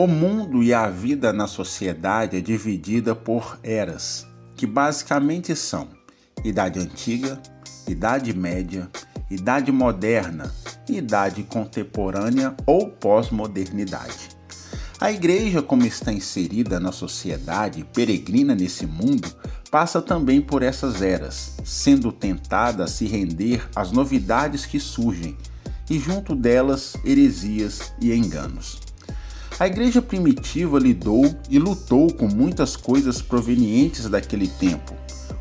O mundo e a vida na sociedade é dividida por eras, que basicamente são Idade Antiga, Idade Média, Idade Moderna, Idade Contemporânea ou Pós-Modernidade. A igreja, como está inserida na sociedade peregrina nesse mundo, passa também por essas eras, sendo tentada a se render às novidades que surgem, e junto delas heresias e enganos. A igreja primitiva lidou e lutou com muitas coisas provenientes daquele tempo,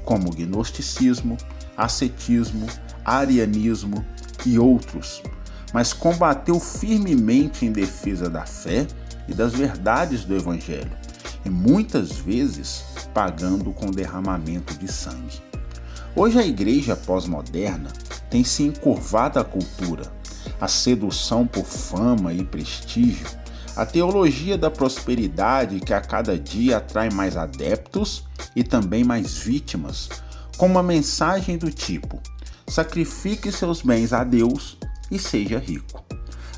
como gnosticismo, ascetismo, arianismo e outros, mas combateu firmemente em defesa da fé e das verdades do Evangelho, e muitas vezes pagando com derramamento de sangue. Hoje a igreja pós-moderna tem se encurvado à cultura, à sedução por fama e prestígio, a teologia da prosperidade que a cada dia atrai mais adeptos e também mais vítimas, com uma mensagem do tipo: sacrifique seus bens a Deus e seja rico.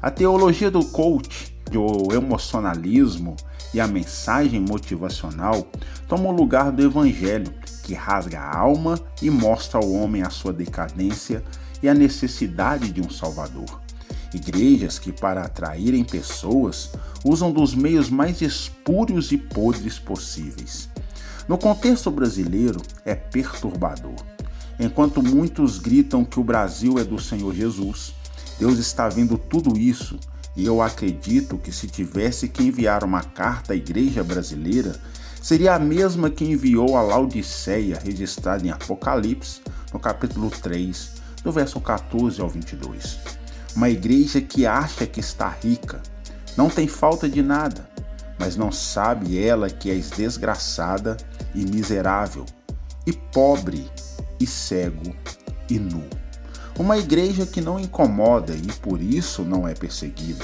A teologia do coach, do emocionalismo e a mensagem motivacional tomam o lugar do evangelho, que rasga a alma e mostra ao homem a sua decadência e a necessidade de um salvador. Igrejas que, para atraírem pessoas, usam dos meios mais espúrios e podres possíveis. No contexto brasileiro, é perturbador. Enquanto muitos gritam que o Brasil é do Senhor Jesus, Deus está vendo tudo isso e eu acredito que se tivesse que enviar uma carta à igreja brasileira, seria a mesma que enviou a Laodiceia, registrada em Apocalipse, no capítulo 3, do verso 14 ao 22. Uma igreja que acha que está rica, não tem falta de nada, mas não sabe ela que és desgraçada e miserável, e pobre, e cego, e nu. Uma igreja que não incomoda e por isso não é perseguida.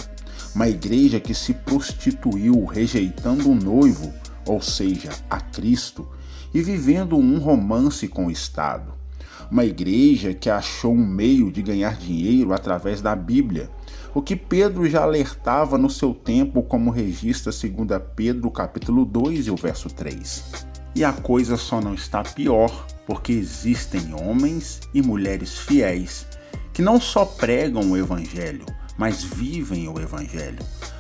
Uma igreja que se prostituiu rejeitando o noivo, ou seja, a Cristo, e vivendo um romance com o Estado uma igreja que achou um meio de ganhar dinheiro através da Bíblia, o que Pedro já alertava no seu tempo, como registra 2 Pedro capítulo 2 e o verso 3. E a coisa só não está pior porque existem homens e mulheres fiéis que não só pregam o evangelho, mas vivem o evangelho.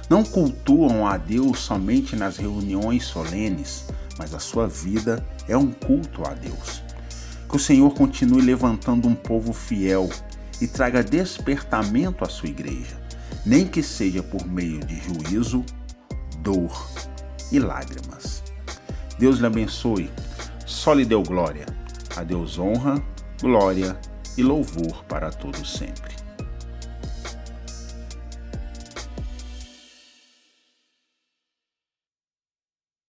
Não cultuam a Deus somente nas reuniões solenes, mas a sua vida é um culto a Deus. Que o Senhor continue levantando um povo fiel e traga despertamento à sua igreja, nem que seja por meio de juízo, dor e lágrimas. Deus lhe abençoe, só lhe deu glória. A Deus honra, glória e louvor para todos sempre.